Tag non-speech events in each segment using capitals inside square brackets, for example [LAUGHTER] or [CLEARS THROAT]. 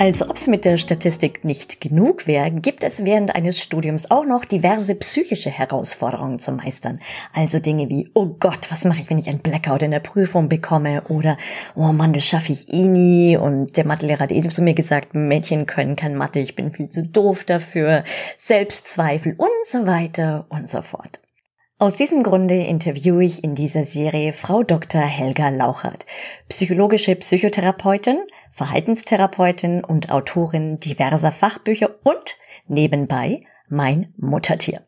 Als ob es mit der Statistik nicht genug wäre, gibt es während eines Studiums auch noch diverse psychische Herausforderungen zu meistern. Also Dinge wie, oh Gott, was mache ich, wenn ich ein Blackout in der Prüfung bekomme? Oder, oh Mann, das schaffe ich eh nie. Und der Mathelehrer hat eh zu mir gesagt, Mädchen können kein Mathe, ich bin viel zu doof dafür. Selbstzweifel und so weiter und so fort. Aus diesem Grunde interviewe ich in dieser Serie Frau Dr. Helga Lauchert, psychologische Psychotherapeutin, Verhaltenstherapeutin und Autorin diverser Fachbücher und nebenbei mein Muttertier.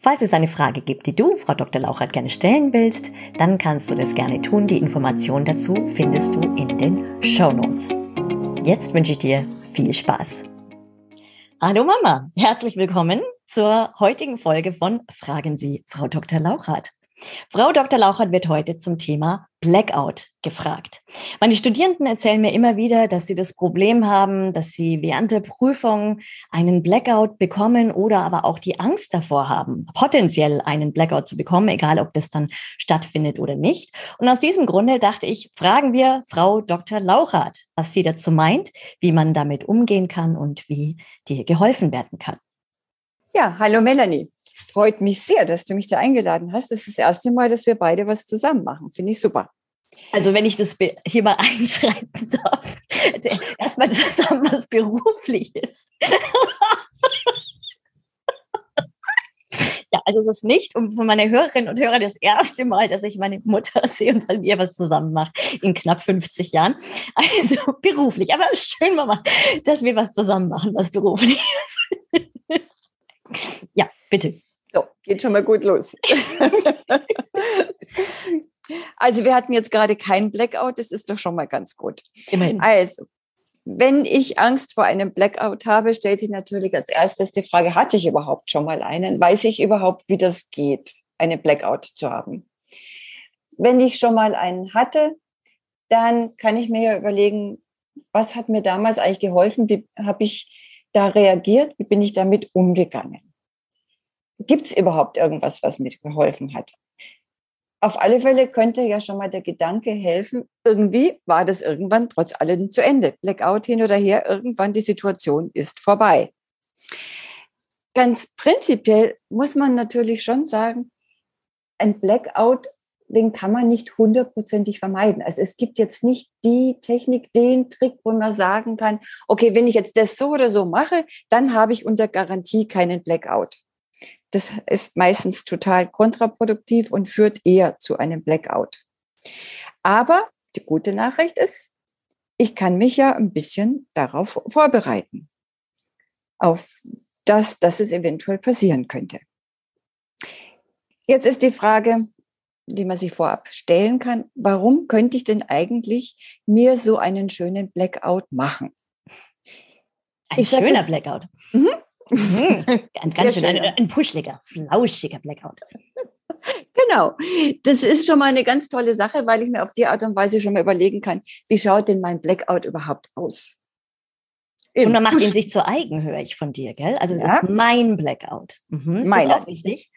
Falls es eine Frage gibt, die du, Frau Dr. Lauchert, gerne stellen willst, dann kannst du das gerne tun. Die Information dazu findest du in den Show Notes. Jetzt wünsche ich dir viel Spaß. Hallo Mama, herzlich willkommen zur heutigen Folge von Fragen Sie Frau Dr. Lauchert. Frau Dr. Lauchert wird heute zum Thema Blackout gefragt. Meine Studierenden erzählen mir immer wieder, dass sie das Problem haben, dass sie während der Prüfung einen Blackout bekommen oder aber auch die Angst davor haben, potenziell einen Blackout zu bekommen, egal ob das dann stattfindet oder nicht. Und aus diesem Grunde dachte ich, fragen wir Frau Dr. Lauchert, was sie dazu meint, wie man damit umgehen kann und wie dir geholfen werden kann. Ja, hallo Melanie freut mich sehr, dass du mich da eingeladen hast. Das ist das erste Mal, dass wir beide was zusammen machen. Finde ich super. Also wenn ich das hier mal [LAUGHS] einschreiten darf, erstmal zusammen was berufliches. ja, also es ist nicht um von meiner Hörerinnen und Hörer das erste Mal, dass ich meine Mutter sehe und mit ihr was zusammen mache in knapp 50 Jahren. Also beruflich. Aber schön, Mama, dass wir was zusammen machen, was beruflich ist. Ja, bitte. So, geht schon mal gut los. [LAUGHS] also wir hatten jetzt gerade kein Blackout, das ist doch schon mal ganz gut. Immerhin. Also, wenn ich Angst vor einem Blackout habe, stellt sich natürlich als erstes die Frage, hatte ich überhaupt schon mal einen? Weiß ich überhaupt, wie das geht, einen Blackout zu haben? Wenn ich schon mal einen hatte, dann kann ich mir ja überlegen, was hat mir damals eigentlich geholfen? Wie habe ich da reagiert? Wie bin ich damit umgegangen? gibt es überhaupt irgendwas, was mir geholfen hat? Auf alle Fälle könnte ja schon mal der Gedanke helfen, irgendwie war das irgendwann trotz allem zu Ende. Blackout hin oder her, irgendwann die Situation ist vorbei. Ganz prinzipiell muss man natürlich schon sagen, ein Blackout, den kann man nicht hundertprozentig vermeiden. Also es gibt jetzt nicht die Technik, den Trick, wo man sagen kann, okay, wenn ich jetzt das so oder so mache, dann habe ich unter Garantie keinen Blackout. Das ist meistens total kontraproduktiv und führt eher zu einem Blackout. Aber die gute Nachricht ist, ich kann mich ja ein bisschen darauf vorbereiten, auf das, dass es eventuell passieren könnte. Jetzt ist die Frage, die man sich vorab stellen kann, warum könnte ich denn eigentlich mir so einen schönen Blackout machen? Ein schöner das, Blackout. Mhm. [LAUGHS] Mhm. Ganz, ganz schön. Ein, ein puschliger, flauschiger Blackout. [LAUGHS] Genau. Das ist schon mal eine ganz tolle Sache, weil ich mir auf die Art und Weise schon mal überlegen kann, wie schaut denn mein Blackout überhaupt aus? Im und man macht ihn sich zu eigen, höre ich von dir, gell? Also es ja. ist mein Blackout. Mhm. Ist Meiner. das auch wichtig?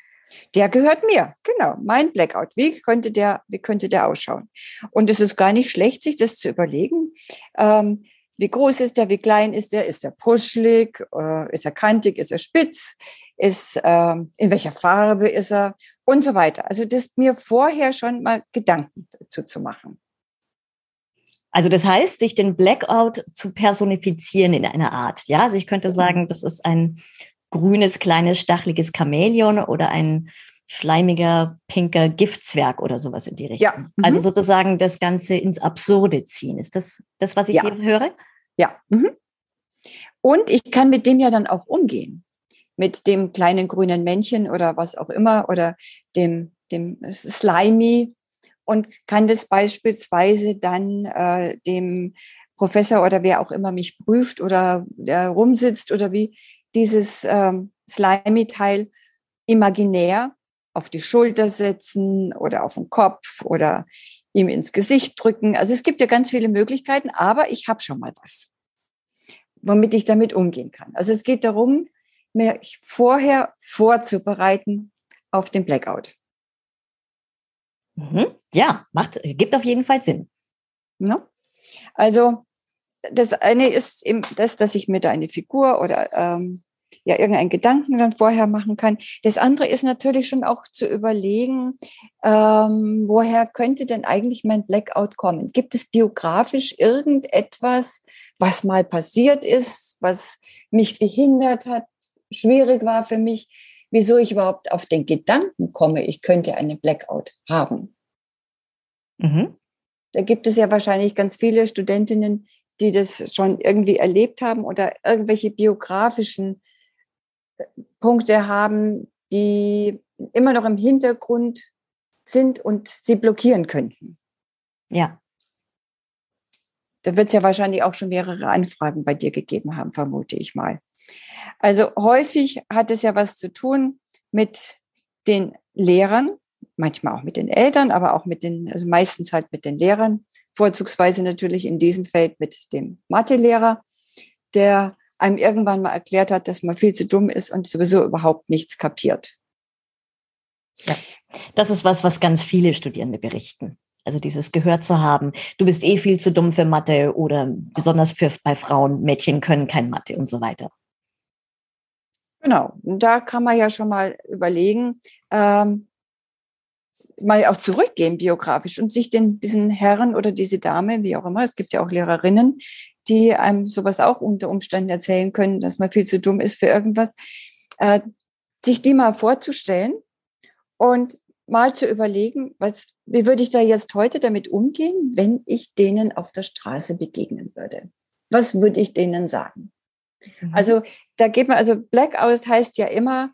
Der gehört mir, genau, mein Blackout. Wie könnte der, wie könnte der ausschauen? Und es ist gar nicht schlecht, sich das zu überlegen. Ähm, wie groß ist der? Wie klein ist der? Ist er puschlig? Äh, ist er kantig? Ist er spitz? Ist, äh, in welcher Farbe ist er? Und so weiter. Also das mir vorher schon mal Gedanken dazu zu machen. Also das heißt, sich den Blackout zu personifizieren in einer Art. Ja, also ich könnte mhm. sagen, das ist ein grünes, kleines, stacheliges Chamäleon oder ein schleimiger, pinker Giftzwerg oder sowas in die Richtung. Ja. Mhm. Also sozusagen das Ganze ins Absurde ziehen. Ist das das, was ich ja. hier höre? Ja. Mhm. Und ich kann mit dem ja dann auch umgehen. Mit dem kleinen grünen Männchen oder was auch immer oder dem, dem Slimy und kann das beispielsweise dann äh, dem Professor oder wer auch immer mich prüft oder der rumsitzt oder wie, dieses ähm, Slimy-Teil imaginär auf die Schulter setzen oder auf den Kopf oder ihm ins Gesicht drücken. Also es gibt ja ganz viele Möglichkeiten, aber ich habe schon mal was, womit ich damit umgehen kann. Also es geht darum, mir vorher vorzubereiten auf den Blackout. Mhm. Ja, macht, gibt auf jeden Fall Sinn. Ja. Also das eine ist eben das, dass ich mir da eine Figur oder ähm, ja irgendeinen Gedanken dann vorher machen kann. Das andere ist natürlich schon auch zu überlegen, ähm, woher könnte denn eigentlich mein Blackout kommen? Gibt es biografisch irgendetwas, was mal passiert ist, was mich behindert hat, schwierig war für mich, wieso ich überhaupt auf den Gedanken komme, ich könnte einen Blackout haben? Mhm. Da gibt es ja wahrscheinlich ganz viele Studentinnen, die das schon irgendwie erlebt haben oder irgendwelche biografischen äh, Punkte haben, die immer noch im Hintergrund sind und sie blockieren könnten. Ja. Da wird es ja wahrscheinlich auch schon mehrere Anfragen bei dir gegeben haben, vermute ich mal. Also häufig hat es ja was zu tun mit den Lehrern, manchmal auch mit den Eltern, aber auch mit den, also meistens halt mit den Lehrern, vorzugsweise natürlich in diesem Feld mit dem Mathelehrer, der einem irgendwann mal erklärt hat, dass man viel zu dumm ist und sowieso überhaupt nichts kapiert. Ja, das ist was, was ganz viele Studierende berichten. Also dieses gehört zu haben, du bist eh viel zu dumm für Mathe oder besonders für, bei Frauen, Mädchen können kein Mathe und so weiter. Genau, da kann man ja schon mal überlegen, ähm, mal auch zurückgehen biografisch und sich den, diesen Herren oder diese Dame, wie auch immer, es gibt ja auch Lehrerinnen, die einem sowas auch unter Umständen erzählen können, dass man viel zu dumm ist für irgendwas, äh, sich die mal vorzustellen und mal zu überlegen, was, wie würde ich da jetzt heute damit umgehen, wenn ich denen auf der Straße begegnen würde? Was würde ich denen sagen? Mhm. Also da geht man, also Blackout heißt ja immer,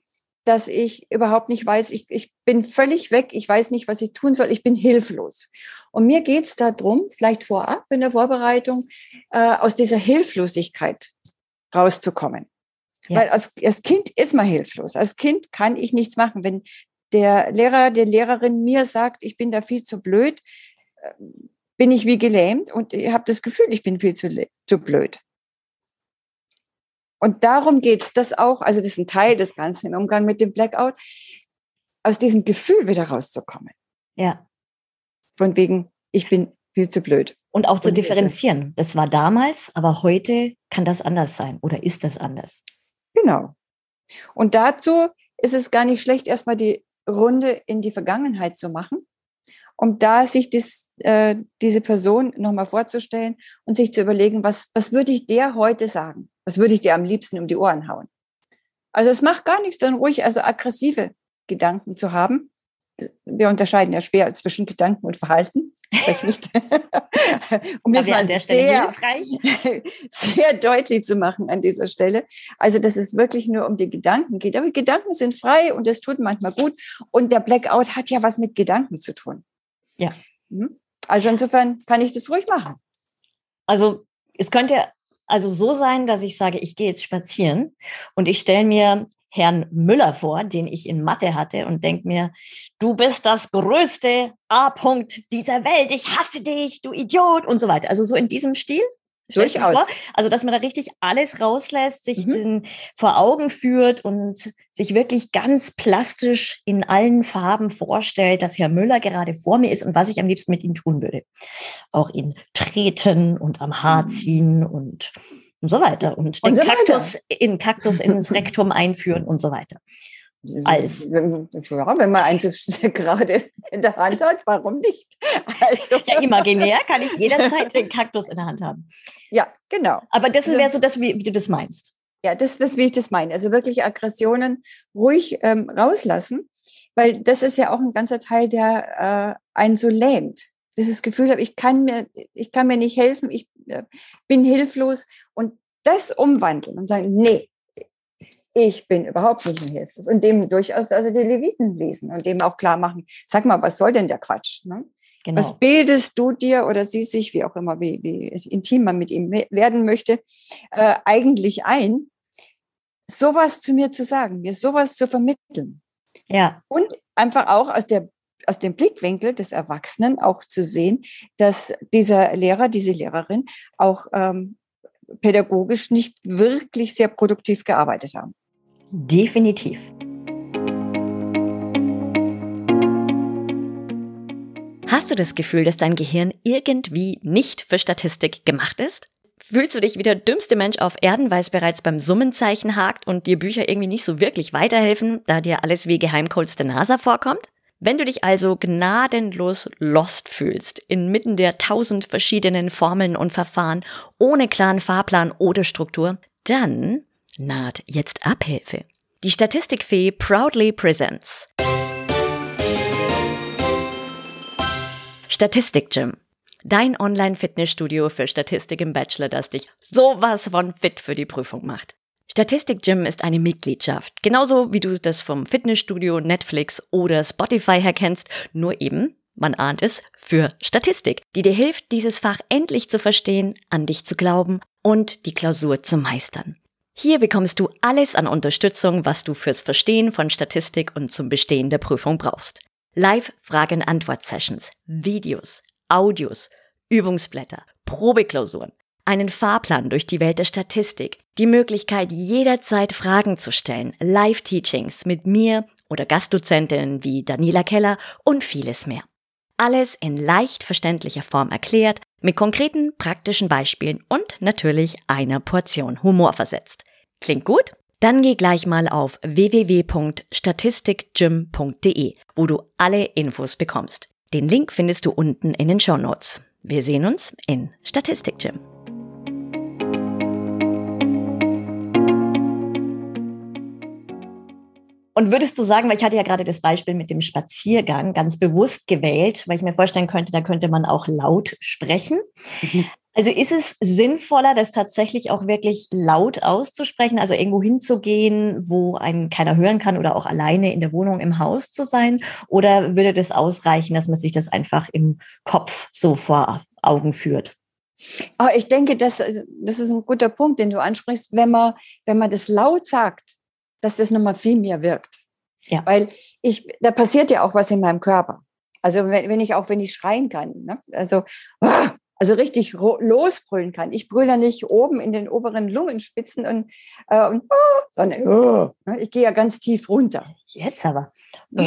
dass ich überhaupt nicht weiß, ich, ich bin völlig weg, ich weiß nicht, was ich tun soll, ich bin hilflos. Und mir geht es darum, vielleicht vorab in der Vorbereitung, äh, aus dieser Hilflosigkeit rauszukommen. Ja. Weil als, als Kind ist man hilflos. Als Kind kann ich nichts machen. Wenn der Lehrer, der Lehrerin mir sagt, ich bin da viel zu blöd, äh, bin ich wie gelähmt und ich habe das Gefühl, ich bin viel zu, zu blöd. Und darum geht's das auch, also das ist ein Teil des Ganzen im Umgang mit dem Blackout, aus diesem Gefühl wieder rauszukommen. Ja. Von wegen, ich bin viel zu blöd. Und auch zu differenzieren. Das war damals, aber heute kann das anders sein oder ist das anders? Genau. Und dazu ist es gar nicht schlecht, erstmal die Runde in die Vergangenheit zu machen, um da sich das, äh, diese Person nochmal vorzustellen und sich zu überlegen, was, was würde ich der heute sagen? Was würde ich dir am liebsten um die Ohren hauen? Also es macht gar nichts, dann ruhig also aggressive Gedanken zu haben. Wir unterscheiden ja schwer zwischen Gedanken und Verhalten. nicht. [LAUGHS] um das mal sehr, [LAUGHS] sehr deutlich zu machen an dieser Stelle. Also, dass es wirklich nur um die Gedanken geht. Aber Gedanken sind frei und das tut manchmal gut. Und der Blackout hat ja was mit Gedanken zu tun. Ja. Hm? Also insofern kann ich das ruhig machen. Also es könnte also so sein, dass ich sage, ich gehe jetzt spazieren und ich stelle mir Herrn Müller vor, den ich in Mathe hatte und denke mir, du bist das größte A-Punkt dieser Welt, ich hasse dich, du Idiot und so weiter. Also so in diesem Stil. Durchaus. Also, dass man da richtig alles rauslässt, sich mhm. den vor Augen führt und sich wirklich ganz plastisch in allen Farben vorstellt, dass Herr Müller gerade vor mir ist und was ich am liebsten mit ihm tun würde. Auch ihn treten und am Haar mhm. ziehen und, und so weiter. Und den und so Kaktus, weiter. in Kaktus [LAUGHS] ins Rektum einführen und so weiter. Alles. Ja, wenn man eins [LAUGHS] gerade in der Hand hat, warum nicht? Also. Ja, imaginär kann ich jederzeit den Kaktus in der Hand haben. Ja, genau. Aber das also, wäre so das, wie, wie, du das meinst. Ja, das ist das, wie ich das meine. Also wirklich Aggressionen ruhig ähm, rauslassen, weil das ist ja auch ein ganzer Teil, der äh, einen so lähmt. Dieses Gefühl habe, ich kann mir, ich kann mir nicht helfen, ich äh, bin hilflos und das umwandeln und sagen, nee, ich bin überhaupt nicht mehr hilflos. Und dem durchaus also die Leviten lesen und dem auch klar machen, sag mal, was soll denn der Quatsch? Ne? Genau. Was bildest du dir oder sie sich, wie auch immer, wie, wie intim man mit ihm werden möchte, äh, eigentlich ein? sowas zu mir zu sagen, mir sowas zu vermitteln. Ja. Und einfach auch aus der aus dem Blickwinkel des Erwachsenen auch zu sehen, dass dieser Lehrer, diese Lehrerin auch ähm, pädagogisch nicht wirklich sehr produktiv gearbeitet haben. Definitiv. Hast du das Gefühl, dass dein Gehirn irgendwie nicht für Statistik gemacht ist? Fühlst du dich wie der dümmste Mensch auf Erden, weil es bereits beim Summenzeichen hakt und dir Bücher irgendwie nicht so wirklich weiterhelfen, da dir alles wie Geheimcodes der NASA vorkommt? Wenn du dich also gnadenlos lost fühlst, inmitten der tausend verschiedenen Formeln und Verfahren, ohne klaren Fahrplan oder Struktur, dann naht jetzt Abhilfe. Die Statistikfee proudly presents. Statistik Gym. Dein Online-Fitnessstudio für Statistik im Bachelor, das dich sowas von fit für die Prüfung macht. Statistik Gym ist eine Mitgliedschaft, genauso wie du das vom Fitnessstudio, Netflix oder Spotify her kennst, nur eben, man ahnt es, für Statistik, die dir hilft, dieses Fach endlich zu verstehen, an dich zu glauben und die Klausur zu meistern. Hier bekommst du alles an Unterstützung, was du fürs Verstehen von Statistik und zum Bestehen der Prüfung brauchst. Live-Frage-Antwort-Sessions, Videos, Audios, Übungsblätter, Probeklausuren, einen Fahrplan durch die Welt der Statistik, die Möglichkeit jederzeit Fragen zu stellen, Live-Teachings mit mir oder Gastdozentinnen wie Daniela Keller und vieles mehr. Alles in leicht verständlicher Form erklärt, mit konkreten praktischen Beispielen und natürlich einer Portion Humor versetzt. Klingt gut? Dann geh gleich mal auf www.statistikgym.de, wo du alle Infos bekommst. Den Link findest du unten in den Show Notes. Wir sehen uns in Statistikgym. Und würdest du sagen, weil ich hatte ja gerade das Beispiel mit dem Spaziergang ganz bewusst gewählt, weil ich mir vorstellen könnte, da könnte man auch laut sprechen. Mhm. Also ist es sinnvoller, das tatsächlich auch wirklich laut auszusprechen, also irgendwo hinzugehen, wo einen keiner hören kann oder auch alleine in der Wohnung im Haus zu sein? Oder würde das ausreichen, dass man sich das einfach im Kopf so vor Augen führt? Aber ich denke, das, das ist ein guter Punkt, den du ansprichst, wenn man, wenn man das laut sagt dass das nochmal viel mehr wirkt. Ja. Weil ich, da passiert ja auch was in meinem Körper. Also wenn, wenn ich auch, wenn ich schreien kann, ne? also, also richtig losbrüllen kann. Ich brülle ja nicht oben in den oberen Lungenspitzen und, äh, und oh, sondern oh, ich gehe ja ganz tief runter. Jetzt aber. [LAUGHS] und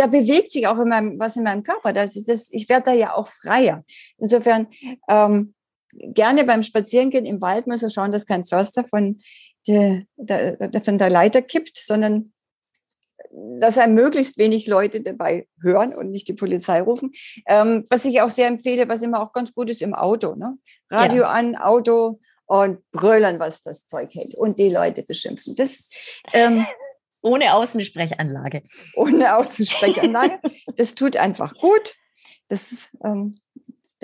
da bewegt sich auch in meinem, was in meinem Körper. Das ist das, ich werde da ja auch freier. Insofern ähm, gerne beim Spazierengehen im Wald muss er schauen, dass kein Förster von der, der, von der Leiter kippt, sondern dass er möglichst wenig Leute dabei hören und nicht die Polizei rufen. Ähm, was ich auch sehr empfehle, was immer auch ganz gut ist im Auto. Ne? Radio ja. an, Auto und brüllen, was das Zeug hält und die Leute beschimpfen. Das, ähm, [LAUGHS] ohne Außensprechanlage. Ohne Außensprechanlage. das tut einfach gut. Das ähm,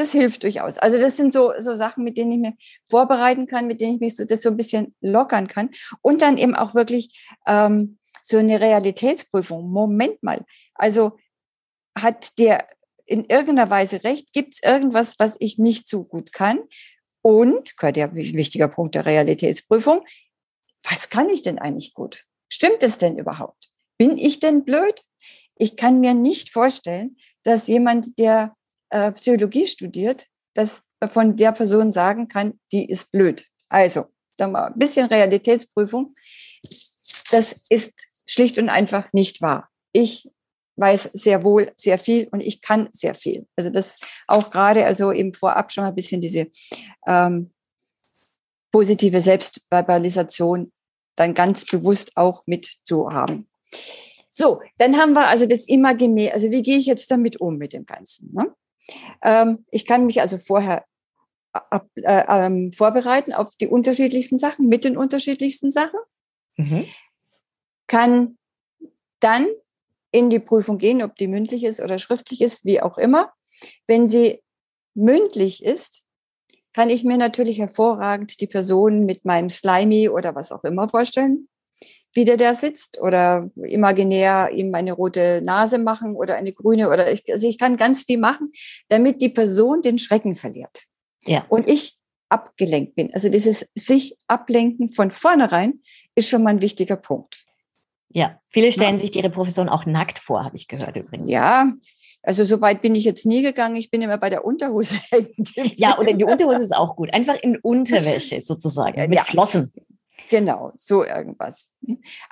das hilft durchaus. Also das sind so, so Sachen, mit denen ich mir vorbereiten kann, mit denen ich mich so, das so ein bisschen lockern kann. Und dann eben auch wirklich ähm, so eine Realitätsprüfung. Moment mal. Also hat der in irgendeiner Weise recht? Gibt es irgendwas, was ich nicht so gut kann? Und, ein wichtiger Punkt der Realitätsprüfung, was kann ich denn eigentlich gut? Stimmt es denn überhaupt? Bin ich denn blöd? Ich kann mir nicht vorstellen, dass jemand, der äh, Psychologie studiert, dass von der Person sagen kann, die ist blöd. Also, dann mal ein bisschen Realitätsprüfung. Das ist schlicht und einfach nicht wahr. Ich weiß sehr wohl sehr viel und ich kann sehr viel. Also das auch gerade, also eben vorab schon mal ein bisschen diese ähm, positive Selbstverbalisation dann ganz bewusst auch mit zu haben. So, dann haben wir also das Imaginär, also wie gehe ich jetzt damit um mit dem Ganzen? Ne? Ähm, ich kann mich also vorher ab, äh, ähm, vorbereiten auf die unterschiedlichsten Sachen, mit den unterschiedlichsten Sachen. Mhm. Kann dann in die Prüfung gehen, ob die mündlich ist oder schriftlich ist, wie auch immer. Wenn sie mündlich ist, kann ich mir natürlich hervorragend die Person mit meinem Slimy oder was auch immer vorstellen wie der da sitzt oder imaginär ihm eine rote Nase machen oder eine grüne oder ich, also ich kann ganz viel machen, damit die Person den Schrecken verliert. Ja. Und ich abgelenkt bin. Also dieses sich ablenken von vornherein ist schon mal ein wichtiger Punkt. Ja, viele stellen ja. sich ihre Profession auch nackt vor, habe ich gehört übrigens. Ja, also so weit bin ich jetzt nie gegangen. Ich bin immer bei der Unterhose [LAUGHS] hängen. Ja, oder die Unterhose ist auch gut. Einfach in Unterwäsche sozusagen, mit ja. Flossen. Genau, so irgendwas.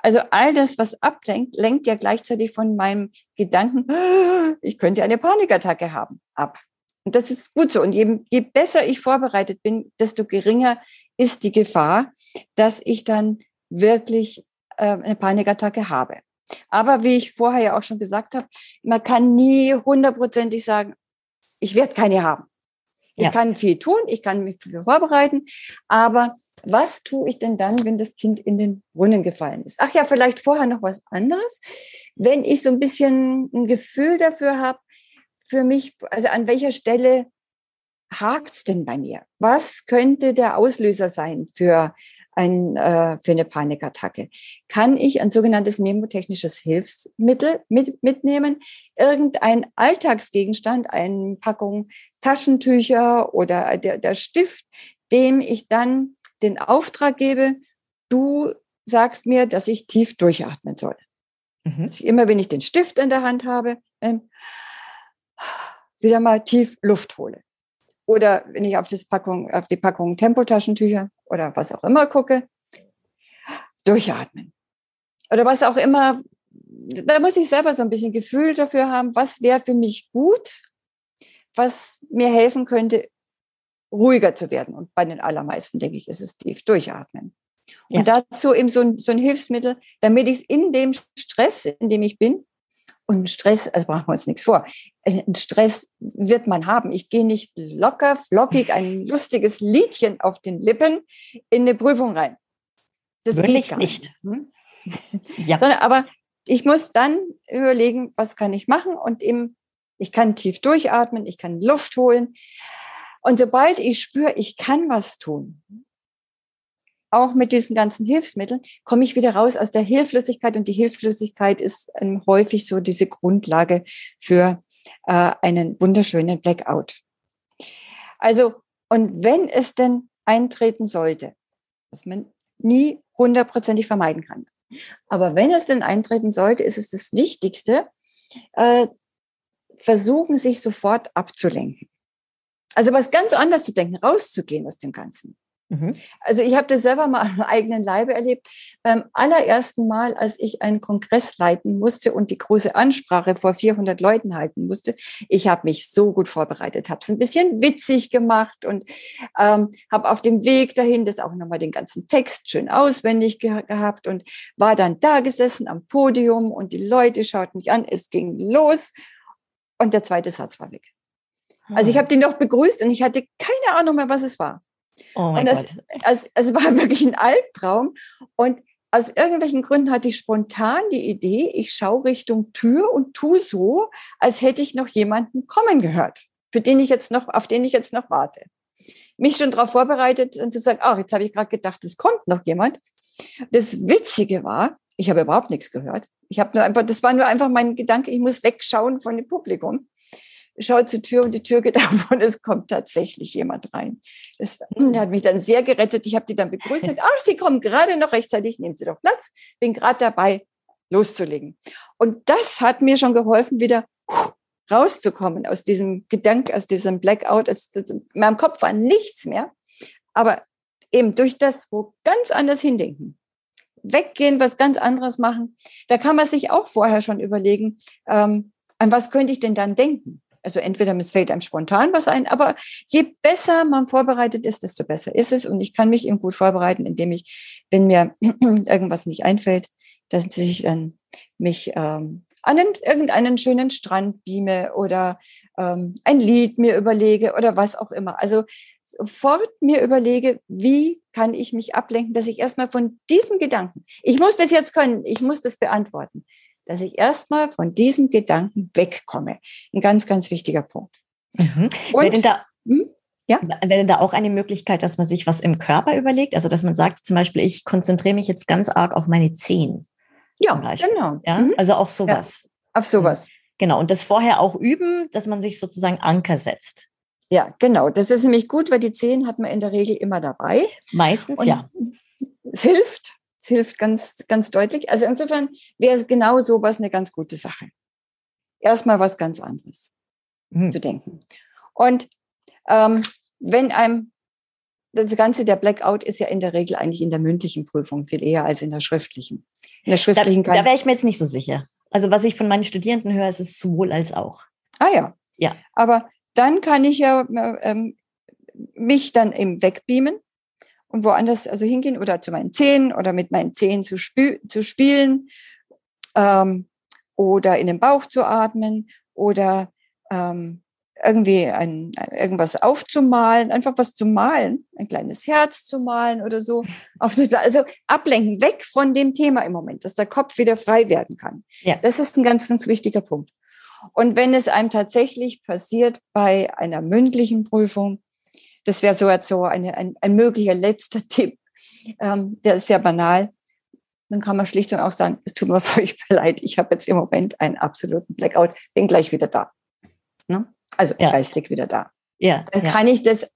Also all das, was ablenkt, lenkt ja gleichzeitig von meinem Gedanken, [GASPS] ich könnte eine Panikattacke haben, ab. Und das ist gut so. Und je, je besser ich vorbereitet bin, desto geringer ist die Gefahr, dass ich dann wirklich eine Panikattacke habe. Aber wie ich vorher ja auch schon gesagt habe, man kann nie hundertprozentig sagen, ich werde keine haben. Ich ja. kann viel tun, ich kann mich vorbereiten, aber was tue ich denn dann, wenn das Kind in den Brunnen gefallen ist? Ach ja, vielleicht vorher noch was anderes. Wenn ich so ein bisschen ein Gefühl dafür habe, für mich, also an welcher Stelle hakt es denn bei mir? Was könnte der Auslöser sein für ein, äh, für eine Panikattacke. Kann ich ein sogenanntes memotechnisches Hilfsmittel mit, mitnehmen? Irgendein Alltagsgegenstand, eine Packung Taschentücher oder der, der Stift, dem ich dann den Auftrag gebe, du sagst mir, dass ich tief durchatmen soll. Mhm. Dass ich immer, wenn ich den Stift in der Hand habe, ähm, wieder mal tief Luft hole. Oder wenn ich auf, das Packung, auf die Packung Tempotaschentücher oder was auch immer gucke, durchatmen. Oder was auch immer, da muss ich selber so ein bisschen Gefühl dafür haben, was wäre für mich gut, was mir helfen könnte, ruhiger zu werden. Und bei den allermeisten, denke ich, ist es tief durchatmen. Und ja. dazu eben so ein, so ein Hilfsmittel, damit ich es in dem Stress, in dem ich bin, und Stress, also brauchen wir uns nichts vor. Ein Stress wird man haben. Ich gehe nicht locker, flockig, ein lustiges Liedchen auf den Lippen in eine Prüfung rein. Das Wirklich geht gar nicht. nicht. Hm? [LAUGHS] Ja. Sondern, aber ich muss dann überlegen, was kann ich machen und eben, ich kann tief durchatmen, ich kann Luft holen. Und sobald ich spüre, ich kann was tun, auch mit diesen ganzen Hilfsmitteln, komme ich wieder raus aus der Hilflosigkeit. Und die Hilflosigkeit ist ähm, häufig so diese Grundlage für äh, einen wunderschönen Blackout. Also, und wenn es denn eintreten sollte, was man nie hundertprozentig vermeiden kann, aber wenn es denn eintreten sollte, ist es das Wichtigste, äh, versuchen, sich sofort abzulenken. Also was ganz anders zu denken, rauszugehen aus dem Ganzen. Mhm. Also ich habe das selber mal am eigenen Leibe erlebt. Beim allerersten Mal, als ich einen Kongress leiten musste und die große Ansprache vor 400 Leuten halten musste, ich habe mich so gut vorbereitet, habe es ein bisschen witzig gemacht und ähm, habe auf dem Weg dahin das auch nochmal den ganzen Text schön auswendig ge gehabt und war dann da gesessen am Podium und die Leute schauten mich an, es ging los und der zweite Satz war weg. Also ich hm. habe die noch begrüßt und ich hatte keine Ahnung mehr, was es war. Oh mein und das, Gott. [LAUGHS] Also, es war [LAUGHS] wirklich ein Albtraum. Und aus irgendwelchen Gründen hatte ich spontan die Idee, ich schaue Richtung Tür und tue so, als hätte ich noch jemanden kommen gehört, für den ich jetzt noch, auf den ich jetzt noch warte. Mich schon darauf vorbereitet und zu sagen, ach, jetzt habe ich gerade gedacht, es kommt noch jemand. Das Witzige war, ich habe überhaupt nichts gehört. Ich habe nur einfach, das war nur einfach mein Gedanke, ich muss wegschauen von dem Publikum schaue zur Tür und die Tür geht [LAUGHS] auf und es kommt tatsächlich jemand rein. Das hat mich dann sehr gerettet. Ich habe die dann begrüßt. [LAUGHS] Ach, Sie kommen gerade noch rechtzeitig, nehmen Sie doch Platz. Bin gerade dabei, loszulegen. Und das hat mir schon geholfen, wieder rauszukommen aus diesem Gedanken, aus diesem Blackout. Es, in meinem Kopf war nichts mehr. Aber eben durch das, wo ganz anders hindenken, weggehen, was ganz anderes machen, da kann man sich auch vorher schon überlegen, ähm, an was könnte ich denn dann denken? Also entweder fällt einem spontan was ein, aber je besser man vorbereitet ist, desto besser ist es. Und ich kann mich eben gut vorbereiten, indem ich, wenn mir [CLEARS THROAT] irgendwas nicht einfällt, dass ich dann mich ähm, an einen, irgendeinen schönen Strand beame oder ähm, ein Lied mir überlege oder was auch immer. Also sofort mir überlege, wie kann ich mich ablenken, dass ich erstmal von diesem Gedanken, ich muss das jetzt können, ich muss das beantworten, dass ich erstmal von diesem Gedanken wegkomme. Ein ganz, ganz wichtiger Punkt. Mhm. Und, da, hm? ja? wäre da auch eine Möglichkeit, dass man sich was im Körper überlegt? Also, dass man sagt, zum Beispiel, ich konzentriere mich jetzt ganz arg auf meine Zehen. Ja, genau. Ja? Mhm. Also auch sowas. Ja, auf sowas. Genau. Und das vorher auch üben, dass man sich sozusagen Anker setzt. Ja, genau. Das ist nämlich gut, weil die Zehen hat man in der Regel immer dabei. Meistens, Und ja. Es hilft. Hilft ganz, ganz deutlich. Also insofern wäre genau sowas eine ganz gute Sache. Erstmal was ganz anderes mhm. zu denken. Und ähm, wenn einem das Ganze, der Blackout ist ja in der Regel eigentlich in der mündlichen Prüfung viel eher als in der schriftlichen. In der schriftlichen da, da wäre ich mir jetzt nicht so sicher. Also was ich von meinen Studierenden höre, ist es sowohl als auch. Ah ja. Ja. Aber dann kann ich ja ähm, mich dann eben wegbeamen und woanders also hingehen oder zu meinen Zehen oder mit meinen Zehen zu, zu spielen ähm, oder in den Bauch zu atmen oder ähm, irgendwie ein, irgendwas aufzumalen, einfach was zu malen, ein kleines Herz zu malen oder so. [LAUGHS] Auf also ablenken, weg von dem Thema im Moment, dass der Kopf wieder frei werden kann. Ja. Das ist ein ganz, ganz wichtiger Punkt. Und wenn es einem tatsächlich passiert bei einer mündlichen Prüfung, das wäre so, so eine, ein, ein möglicher letzter [LAUGHS] Tipp, ähm, der ist sehr banal, dann kann man schlicht und auch sagen, es tut mir [LAUGHS] furchtbar leid, ich habe jetzt im Moment einen absoluten Blackout, bin gleich wieder da. Ne? Also ja. geistig wieder da. Ja, dann ja. kann ich das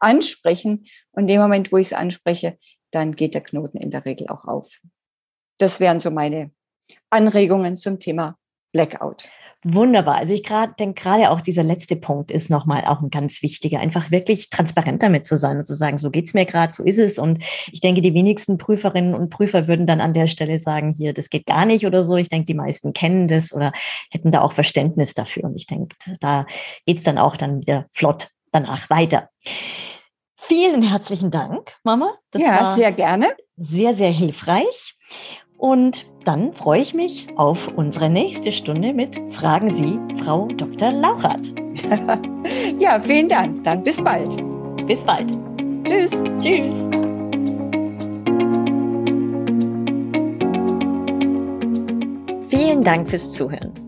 ansprechen und in dem Moment, wo ich es anspreche, dann geht der Knoten in der Regel auch auf. Das wären so meine Anregungen zum Thema Blackout. Wunderbar. Also ich gerade denke, gerade auch dieser letzte Punkt ist nochmal auch ein ganz wichtiger, einfach wirklich transparent damit zu sein und zu sagen, so geht's mir gerade, so ist es. Und ich denke, die wenigsten Prüferinnen und Prüfer würden dann an der Stelle sagen, hier, das geht gar nicht oder so. Ich denke, die meisten kennen das oder hätten da auch Verständnis dafür. Und ich denke, da geht's dann auch dann wieder flott danach weiter. Vielen herzlichen Dank, Mama. Das ja, sehr gerne. Sehr, sehr hilfreich. Und dann freue ich mich auf unsere nächste Stunde mit Fragen Sie, Frau Dr. Lauchert. [LAUGHS] ja, vielen Dank. Dann bis bald. Bis bald. Tschüss. Tschüss. Vielen Dank fürs Zuhören.